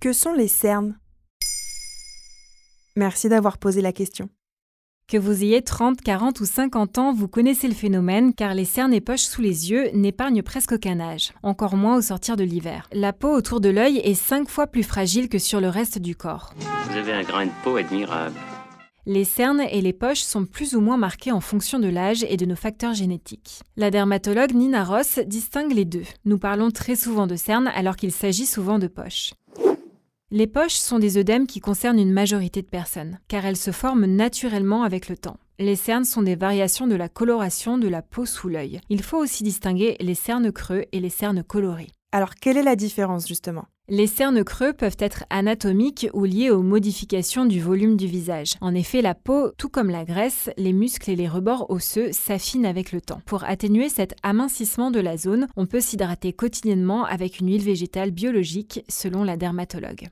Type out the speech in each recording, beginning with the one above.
Que sont les cernes? Merci d'avoir posé la question. Que vous ayez 30, 40 ou 50 ans, vous connaissez le phénomène car les cernes et poches sous les yeux n'épargnent presque aucun âge, encore moins au sortir de l'hiver. La peau autour de l'œil est 5 fois plus fragile que sur le reste du corps. Vous avez un grain de peau admirable. Les cernes et les poches sont plus ou moins marquées en fonction de l'âge et de nos facteurs génétiques. La dermatologue Nina Ross distingue les deux. Nous parlons très souvent de cernes alors qu'il s'agit souvent de poches. Les poches sont des œdèmes qui concernent une majorité de personnes, car elles se forment naturellement avec le temps. Les cernes sont des variations de la coloration de la peau sous l'œil. Il faut aussi distinguer les cernes creux et les cernes colorées. Alors quelle est la différence justement? Les cernes creux peuvent être anatomiques ou liés aux modifications du volume du visage. En effet, la peau, tout comme la graisse, les muscles et les rebords osseux s'affinent avec le temps. Pour atténuer cet amincissement de la zone, on peut s'hydrater quotidiennement avec une huile végétale biologique selon la dermatologue.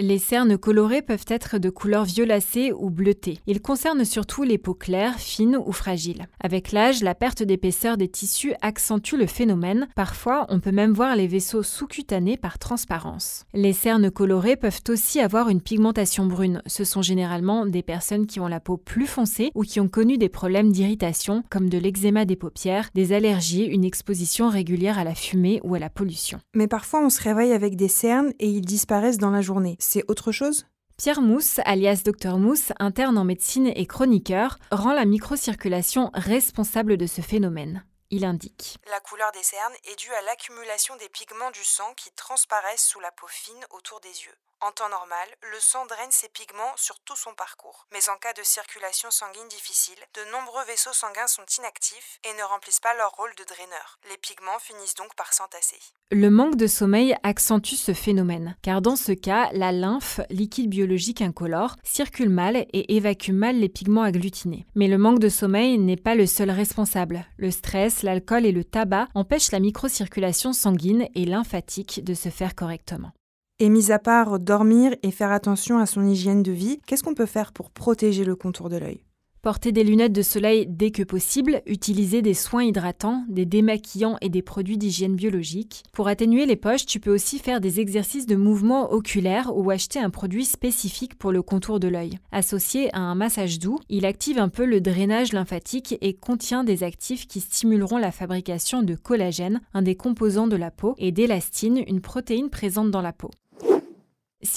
Les cernes colorées peuvent être de couleur violacée ou bleutée. Ils concernent surtout les peaux claires, fines ou fragiles. Avec l'âge, la perte d'épaisseur des tissus accentue le phénomène. Parfois, on peut même voir les vaisseaux sous-cutanés par transparence. Les cernes colorées peuvent aussi avoir une pigmentation brune. Ce sont généralement des personnes qui ont la peau plus foncée ou qui ont connu des problèmes d'irritation comme de l'eczéma des paupières, des allergies, une exposition régulière à la fumée ou à la pollution. Mais parfois on se réveille avec des cernes et ils disparaissent dans la journée c'est autre chose? Pierre Mousse, alias Dr Mousse, interne en médecine et chroniqueur, rend la microcirculation responsable de ce phénomène. Il indique La couleur des cernes est due à l'accumulation des pigments du sang qui transparaissent sous la peau fine autour des yeux. En temps normal, le sang draine ses pigments sur tout son parcours. Mais en cas de circulation sanguine difficile, de nombreux vaisseaux sanguins sont inactifs et ne remplissent pas leur rôle de draineur. Les pigments finissent donc par s'entasser. Le manque de sommeil accentue ce phénomène, car dans ce cas, la lymphe, liquide biologique incolore, circule mal et évacue mal les pigments agglutinés. Mais le manque de sommeil n'est pas le seul responsable. Le stress, l'alcool et le tabac empêchent la microcirculation sanguine et lymphatique de se faire correctement. Et mis à part dormir et faire attention à son hygiène de vie, qu'est-ce qu'on peut faire pour protéger le contour de l'œil? Porter des lunettes de soleil dès que possible, utiliser des soins hydratants, des démaquillants et des produits d'hygiène biologique. Pour atténuer les poches, tu peux aussi faire des exercices de mouvement oculaire ou acheter un produit spécifique pour le contour de l'œil. Associé à un massage doux, il active un peu le drainage lymphatique et contient des actifs qui stimuleront la fabrication de collagène, un des composants de la peau, et d'élastine, une protéine présente dans la peau.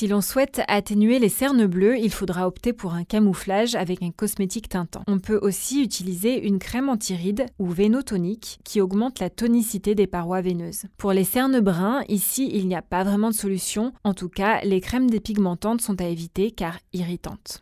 Si l'on souhaite atténuer les cernes bleues, il faudra opter pour un camouflage avec un cosmétique teintant. On peut aussi utiliser une crème anti-rides ou vénotonique qui augmente la tonicité des parois veineuses. Pour les cernes bruns, ici il n'y a pas vraiment de solution. En tout cas, les crèmes dépigmentantes sont à éviter car irritantes.